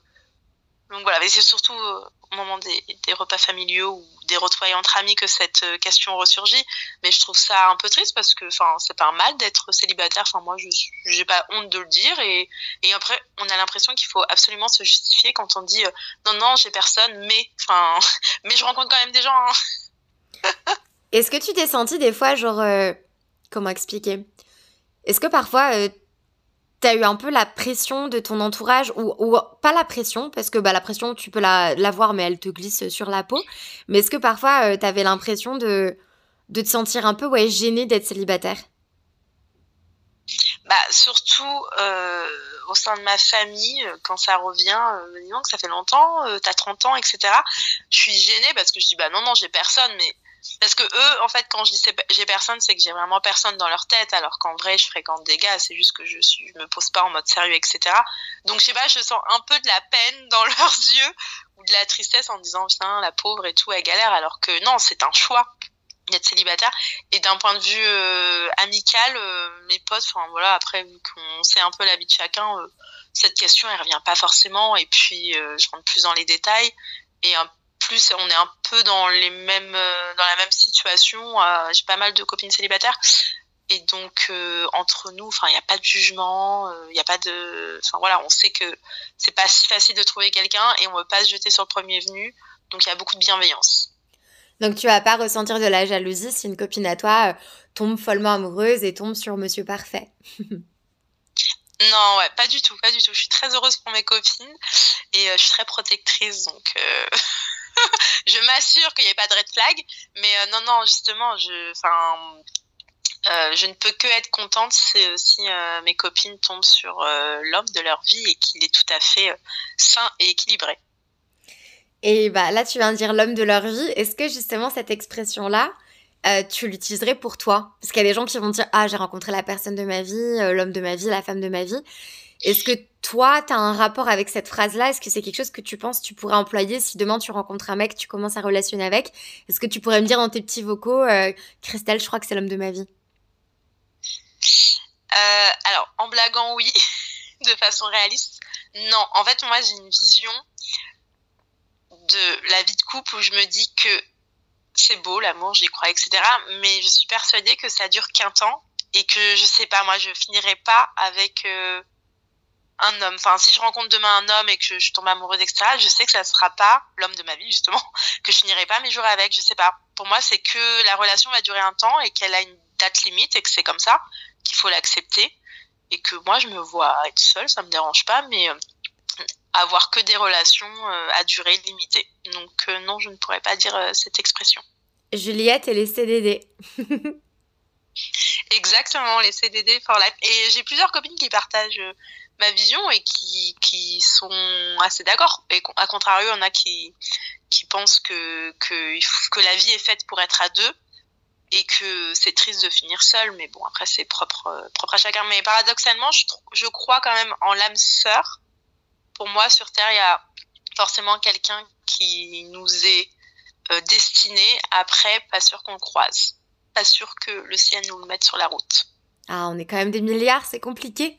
donc voilà, mais c'est surtout euh, au moment des, repas familiaux ou des retrouvailles entre amis que cette euh, question ressurgit. Mais je trouve ça un peu triste parce que, enfin, c'est pas mal d'être célibataire. Enfin, moi, je j'ai pas honte de le dire. Et, et après, on a l'impression qu'il faut absolument se justifier quand on dit euh, non, non, j'ai personne, mais, enfin, [laughs] mais je rencontre quand même des gens. Hein. Est-ce que tu t'es senti des fois, genre, comment expliquer? Est-ce que parfois, t'as eu un peu la pression de ton entourage, ou, pas la pression, parce que bah, la pression, tu peux la, voir, mais elle te glisse sur la peau. Mais est-ce que parfois, euh, t'avais l'impression de, de te sentir un peu ouais, gênée d'être célibataire? Bah, surtout euh, au sein de ma famille, quand ça revient, euh, disons que ça fait longtemps, euh, t'as 30 ans, etc. Je suis gênée parce que je dis bah non non j'ai personne, mais parce que eux en fait quand je dis j'ai personne, c'est que j'ai vraiment personne dans leur tête, alors qu'en vrai je fréquente des gars, c'est juste que je suis, je me pose pas en mode sérieux, etc. Donc je sais pas, je sens un peu de la peine [laughs] dans leurs yeux ou de la tristesse en disant putain la pauvre et tout elle galère, alors que non c'est un choix d'être célibataire et d'un point de vue euh, amical euh, mes potes enfin voilà après vu qu'on sait un peu la vie de chacun euh, cette question elle revient pas forcément et puis je rentre plus dans les détails et en plus on est un peu dans les mêmes dans la même situation j'ai pas mal de copines célibataires et donc entre nous enfin il n'y a pas de jugement il n'y a pas de enfin voilà on sait que c'est pas si facile de trouver quelqu'un et on veut pas se jeter sur le premier venu donc il y a beaucoup de bienveillance donc tu vas pas ressentir de la jalousie si une copine à toi euh, tombe follement amoureuse et tombe sur Monsieur Parfait. [laughs] non, ouais, pas du tout, pas du tout. Je suis très heureuse pour mes copines et euh, je suis très protectrice, donc euh, [laughs] [laughs] je m'assure qu'il n'y ait pas de red flag. Mais non, non, justement, je, enfin, je ne peux que être contente si, si mes copines tombent sur l'homme de leur vie et qu'il est tout à fait sain et équilibré. Et bah là, tu viens de dire l'homme de leur vie. Est-ce que justement cette expression-là, euh, tu l'utiliserais pour toi? Parce qu'il y a des gens qui vont dire Ah, j'ai rencontré la personne de ma vie, euh, l'homme de ma vie, la femme de ma vie. Est-ce que toi, tu as un rapport avec cette phrase-là? Est-ce que c'est quelque chose que tu penses tu pourrais employer si demain tu rencontres un mec, tu commences à relationner avec? Est-ce que tu pourrais me dire dans tes petits vocaux euh, Christelle, je crois que c'est l'homme de ma vie Alors, en blaguant, oui, [laughs] de façon réaliste. Non, en fait, moi, j'ai une vision de la vie de couple où je me dis que c'est beau l'amour, j'y crois, etc. Mais je suis persuadée que ça dure qu'un temps et que je sais pas, moi, je finirai pas avec euh, un homme. Enfin, si je rencontre demain un homme et que je, tombe amoureuse, etc., je sais que ça sera pas l'homme de ma vie justement, [laughs] que je finirai pas mes jours avec. Je sais pas. Pour moi, c'est que la relation va durer un temps et qu'elle a une date limite et que c'est comme ça qu'il faut l'accepter et que moi, je me vois être seule, ça me dérange pas, mais euh, avoir que des relations euh, à durée limitée. Donc euh, non, je ne pourrais pas dire cette expression. Juliette et les CDD. [laughs] Exactement, les CDD for life. Et j'ai plusieurs copines qui partagent ma vision et qui, qui sont assez d'accord. Et à contrario, il y en a qui, qui pensent que, que, que la vie est faite pour être à deux et que c'est triste de finir seul. Mais bon, après, c'est propre, propre à chacun. Mais paradoxalement, je, je crois quand même en l'âme sœur pour moi, sur Terre, il y a forcément quelqu'un qui nous est euh, destiné. Après, pas sûr qu'on le croise. Pas sûr que le ciel nous le mette sur la route. Ah, on est quand même des milliards, c'est compliqué.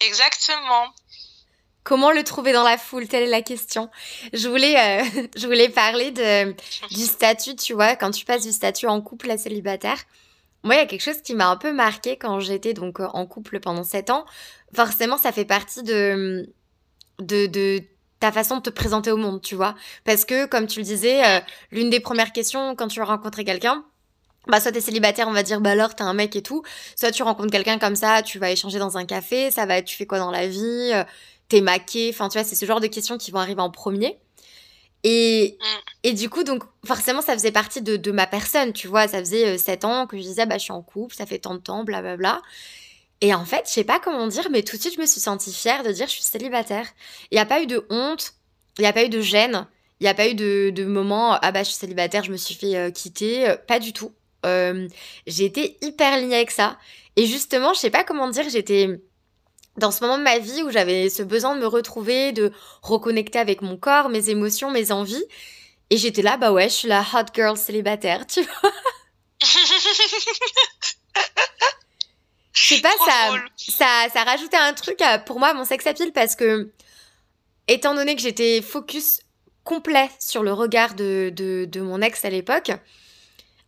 Exactement. Comment le trouver dans la foule? Telle est la question. Je voulais, euh, [laughs] je voulais parler de, du statut, tu vois, quand tu passes du statut en couple à célibataire. Moi, il y a quelque chose qui m'a un peu marqué quand j'étais donc en couple pendant 7 ans. Forcément, ça fait partie de, de, de ta façon de te présenter au monde, tu vois. Parce que, comme tu le disais, euh, l'une des premières questions quand tu vas rencontrer quelqu'un, bah soit t'es célibataire, on va dire bah alors t'es un mec et tout. Soit tu rencontres quelqu'un comme ça, tu vas échanger dans un café, ça va tu fais quoi dans la vie, euh, t'es maqué, enfin tu vois c'est ce genre de questions qui vont arriver en premier. Et, et du coup, donc, forcément, ça faisait partie de, ma personne, tu vois. Ça faisait 7 euh, ans que je disais, bah, je suis en couple, ça fait tant de temps, blablabla. Et en fait, je sais pas comment dire, mais tout de suite, je me suis sentie fière de dire, je suis célibataire. Il n'y a pas eu de honte, il n'y a pas eu de gêne, il n'y a pas eu de, moment, ah bah, je suis célibataire, je me suis fait euh, quitter. Pas du tout. J'ai été hyper liée avec ça. Et justement, je sais pas comment dire, j'étais dans ce moment de ma vie où j'avais ce besoin de me retrouver, de reconnecter avec mon corps, mes émotions, mes envies. Et j'étais là, bah ouais, je suis la hot girl célibataire, tu vois. je sais pas, [laughs] ça, ça, ça rajoutait un truc pour moi à mon sex appeal parce que, étant donné que j'étais focus complet sur le regard de, de, de mon ex à l'époque,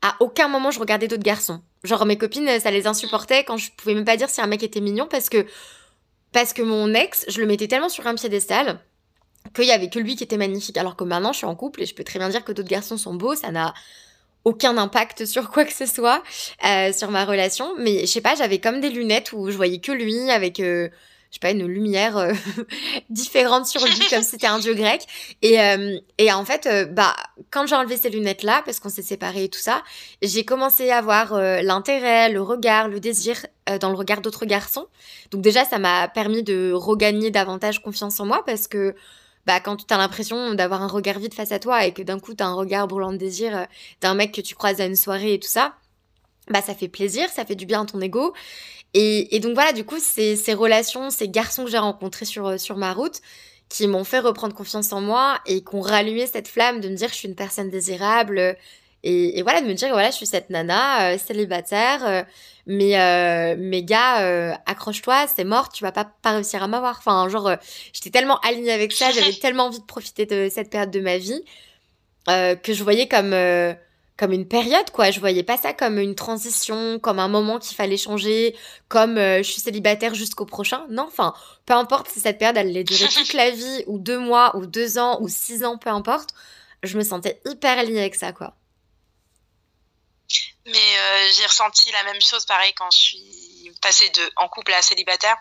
à aucun moment je regardais d'autres garçons. Genre mes copines, ça les insupportait quand je pouvais même pas dire si un mec était mignon parce que parce que mon ex, je le mettais tellement sur un piédestal qu'il y avait que lui qui était magnifique. Alors que maintenant, je suis en couple et je peux très bien dire que d'autres garçons sont beaux. Ça n'a aucun impact sur quoi que ce soit, euh, sur ma relation. Mais je sais pas, j'avais comme des lunettes où je voyais que lui avec je sais pas, une lumière euh, [laughs] différente sur lui, comme si c'était un dieu grec. Et, euh, et en fait, euh, bah, quand j'ai enlevé ces lunettes-là, parce qu'on s'est séparés et tout ça, j'ai commencé à avoir l'intérêt, le regard, le désir dans le regard d'autres garçons. Donc déjà, ça m'a permis de regagner davantage confiance en moi, parce que bah, quand tu as l'impression d'avoir un regard vide face à toi et que d'un coup, tu as un regard brûlant de désir d'un mec que tu croises à une soirée et tout ça, bah ça fait plaisir, ça fait du bien à ton ego. Et, donc voilà, du coup, c'est ces relations, ces garçons que j'ai rencontrés sur, euh, sur ma route, qui m'ont fait reprendre confiance en moi et qui ont rallumé cette flamme de me dire que je suis une personne désirable. Et, voilà, de me dire, voilà, je suis cette nana euh, célibataire, euh, mais, mes gars, accroche-toi, c'est mort, tu vas pas, pas réussir à m'avoir. Enfin, genre, j'étais tellement alignée avec ça, j'avais [laughs] tellement envie de profiter de cette période de ma vie que je voyais comme comme une période quoi. Je voyais pas ça comme une transition comme un moment qu'il fallait changer comme euh, je suis célibataire jusqu'au prochain. Non enfin peu importe si cette période allait durer toute la vie ou deux mois ou deux ans ou six ans peu importe je me sentais hyper liée avec ça quoi. Mais euh, j'ai ressenti la même chose pareil quand je suis passée de en couple à célibataire.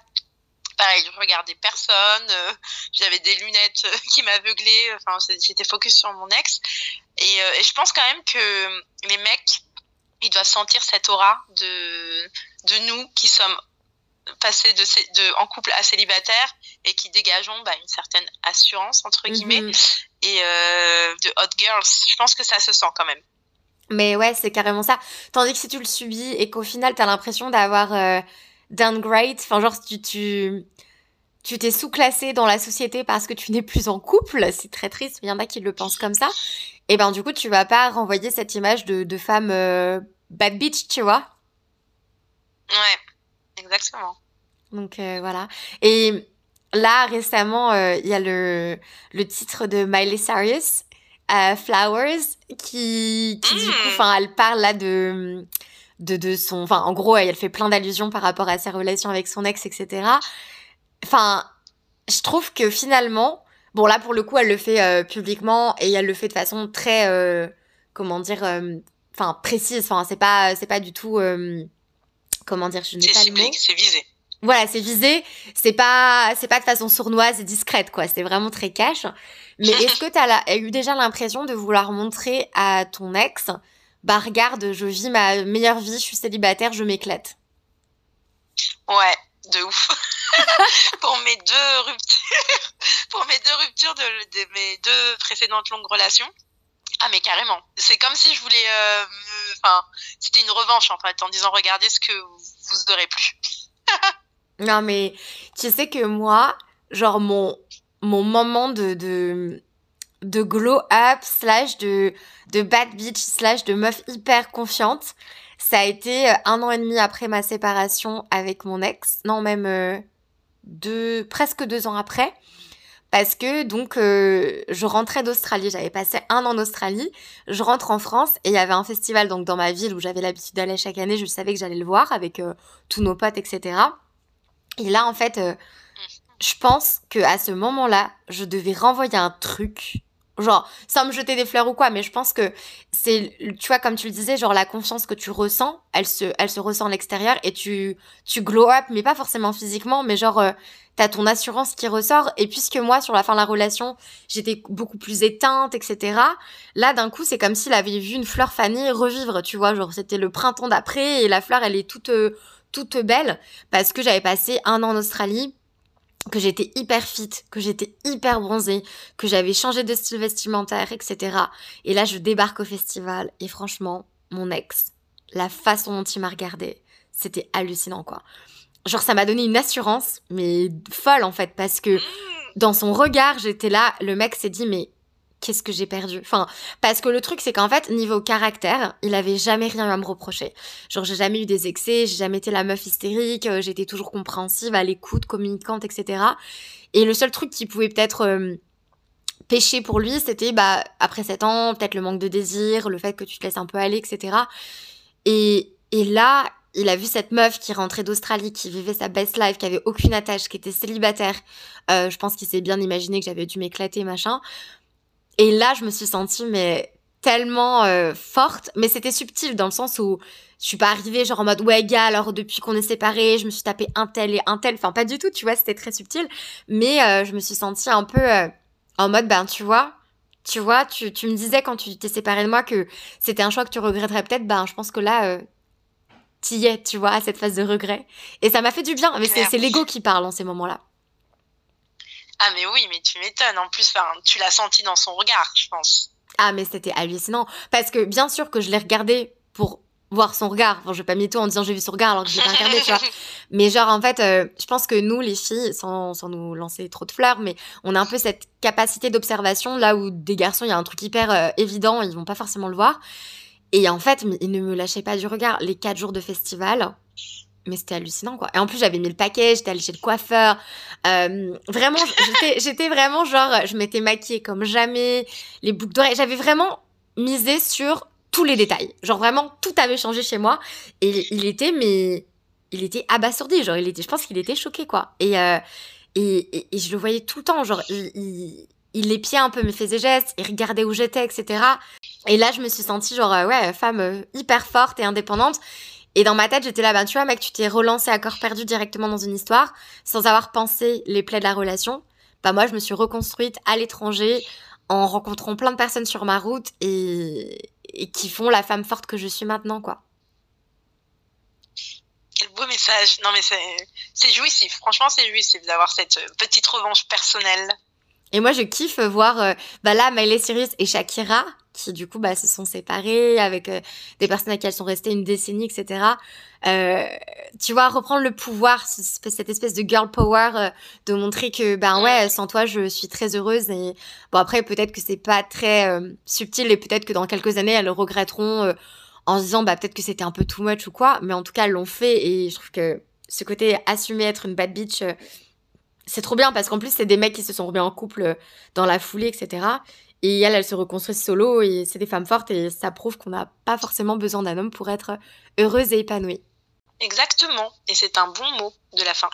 Pareil, je regardais personne, euh, j'avais des lunettes [laughs] qui m'aveuglaient, enfin j'étais focus sur mon ex. Et, euh, et, je pense quand même que les mecs, ils doivent sentir cette aura de, de nous qui sommes passés de, de, en couple à célibataire et qui dégageons bah, une certaine assurance, entre guillemets, mhm. et de hot girls. Je pense que ça se sent quand même. Mais ouais, c'est carrément ça. Tandis que si tu le subis et qu'au final, tu as l'impression d'avoir downgrade, enfin genre tu tu tu t'es sous-classé dans la société parce que tu n'es plus en couple, c'est très triste, il y en a qui le pensent comme ça. Et ben du coup, tu vas pas renvoyer cette image de, de femme euh, bad bitch, tu vois? Ouais, exactement. Donc euh, voilà. Et là récemment, euh, il y a le le titre de Miley Cyrus, Flowers, qui qui du coup, mm. enfin, elle parle là de de, de son... Enfin, en gros, elle fait plein d'allusions par rapport à sa relation avec son ex, etc. Enfin, je trouve que finalement... Bon, là, pour le coup, elle le fait euh, publiquement et elle le fait de façon très... Euh, comment dire euh, Enfin, précise. Enfin, c'est pas, c'est pas du tout... comment dire Je n'ai pas le mot. C'est visé. Voilà, c'est visé. C'est pas, c'est pas de façon sournoise et discrète, quoi. C'est vraiment très cash. Mais [laughs] est-ce que tu as eu déjà l'impression de vouloir montrer à ton ex bah regarde, je vis ma meilleure vie, je suis célibataire, je m'éclate. Ouais, de ouf. [laughs] [laughs] pour mes deux ruptures, [laughs] pour mes deux ruptures de, mes deux précédentes longues relations. Ah mais carrément. C'est comme si je voulais, euh, c'était une revanche en fait, en disant regardez ce que vous aurez plus. [laughs] non mais tu sais que moi, genre mon mon moment de de glow up slash de, de bad bitch slash de meuf hyper confiante. Ça a été euh, un an et demi après ma séparation avec mon ex. Non, même euh, presque deux ans après. Parce que donc euh, je rentrais d'Australie, j'avais passé un an en Australie, je rentre en France et il y avait un festival donc dans ma ville où j'avais l'habitude d'aller chaque année, je savais que j'allais le voir avec tous nos potes, etc. Et là en fait, je pense que à ce moment-là, je devais renvoyer un truc genre sans me jeter des fleurs ou quoi mais je pense que c'est tu vois comme tu le disais genre la confiance que tu ressens elle se elle se ressent à l'extérieur et tu tu glow up mais pas forcément physiquement mais genre euh, t'as ton assurance qui ressort. Et puisque moi sur la fin de la relation j'étais beaucoup plus éteinte etc là d'un coup c'est comme s'il avait vu une fleur fanée revivre tu vois. Genre c'était le printemps d'après et la fleur elle est toute euh, toute belle parce que j'avais passé un an en Australie que j'étais hyper fit, que j'étais hyper bronzée, que j'avais changé de style vestimentaire, etc. Et là, je débarque au festival et franchement, mon ex, la façon dont il m'a regardé, c'était hallucinant, quoi. Genre, ça m'a donné une assurance, mais folle, en fait, parce que dans son regard, j'étais là, le mec s'est dit, mais qu'est-ce que j'ai perdu? Enfin, parce que le truc, c'est qu'en fait, niveau caractère, il avait jamais rien à me reprocher. Genre, j'ai jamais eu des excès, j'ai jamais été la meuf hystérique, euh, j'étais toujours compréhensive, à l'écoute, communicante, etc. Et le seul truc qui pouvait peut-être euh, pêcher pour lui, c'était, bah, après 7 ans, peut-être le manque de désir, le fait que tu te laisses un peu aller, etc. Et, et là, il a vu cette meuf qui rentrait d'Australie, qui vivait sa best life, qui avait aucune attache, qui était célibataire. Euh, je pense qu'il s'est bien imaginé que j'avais dû m'éclater, machin. Et là, je me suis sentie, mais tellement euh, forte, mais c'était subtil dans le sens où je suis pas arrivée genre en mode ouais gars alors depuis qu'on est séparés je me suis tapé un tel et un tel. Enfin pas du tout tu vois c'était très subtil. Mais euh, je me suis sentie un peu euh, en mode ben tu vois tu vois tu, tu me disais quand tu t'es séparé de moi que c'était un choix que tu regretterais peut-être. Ben je pense que là euh, t'y es tu vois à cette phase de regret. Et ça m'a fait du bien. Mais c'est, c'est l'ego qui parle en ces moments là ah mais oui mais tu m'étonnes en plus enfin tu l'as senti dans son regard je pense ah mais c'était hallucinant parce que bien sûr que je l'ai regardé pour voir son regard. Enfin, je vais pas tout en disant j'ai vu son regard alors que j'ai pas regardé, tu vois. [laughs] Mais genre, en fait, euh, je pense que nous, les filles, sans, sans nous lancer trop de fleurs, mais on a un peu cette capacité d'observation là où des garçons, il y a un truc hyper euh, évident, ils vont pas forcément le voir. Et en fait, ils ne me lâchaient pas du regard. Les quatre jours de festival, mais c'était hallucinant, quoi. Et en plus, j'avais mis le paquet, j'étais allée chez le coiffeur. Euh, vraiment, j'étais, vraiment genre, je m'étais maquillée comme jamais, les boucles d'oreilles. J'avais vraiment misé sur tous les détails. Genre vraiment, tout avait changé chez moi. Et il était, mais il était abasourdi. Genre, il était, je pense qu'il était choqué, quoi. Et, euh, et, et, je le voyais tout le temps. Genre, il, il, il épiait un peu mes faits et gestes, il regardait où j'étais, etc. Et là, je me suis sentie, genre, euh, ouais, femme hyper forte et indépendante. Et dans ma tête, j'étais là, ben, tu vois, mec, tu t'es relancé à corps perdu directement dans une histoire, sans avoir pensé les plaies de la relation. Bah, moi, je me suis reconstruite à l'étranger, en rencontrant plein de personnes sur ma route et, et qui font la femme forte que je suis maintenant, quoi. Quel beau message. Non, mais c'est jouissif. Franchement, c'est jouissif d'avoir cette euh, petite revanche personnelle. Et moi, je kiffe voir, euh, bah là, Miley Cyrus et Shakira, qui du coup, bah, se sont séparés avec euh, des personnes à qui elles sont restées une décennie, etc. Euh, tu vois, reprendre le pouvoir, cette espèce de girl power, euh, de montrer que, ben ouais, sans toi, je suis très heureuse. Et bon, après, peut-être que c'est pas très subtil et peut-être que dans quelques années, elles le regretteront en se disant, bah peut-être que c'était un peu too much ou quoi. Mais en tout cas, elles l'ont fait et je trouve que ce côté assumer être une bad bitch, c'est trop bien parce qu'en plus, c'est des mecs qui se sont remis en couple dans la foulée, etc. Et elles, elles se reconstruisent solo et c'est des femmes fortes et ça prouve qu'on n'a pas forcément besoin d'un homme pour être heureuse et épanouie. Exactement, et c'est un bon mot de la fin.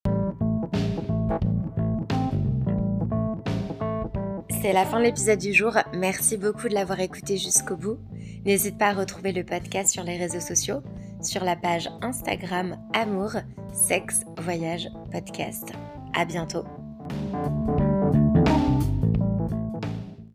C'est la fin de l'épisode du jour. Merci beaucoup de l'avoir écouté jusqu'au bout. N'hésite pas à retrouver le podcast sur les réseaux sociaux, sur la page Instagram Amour, Sexe, Voyage, Podcast. À bientôt.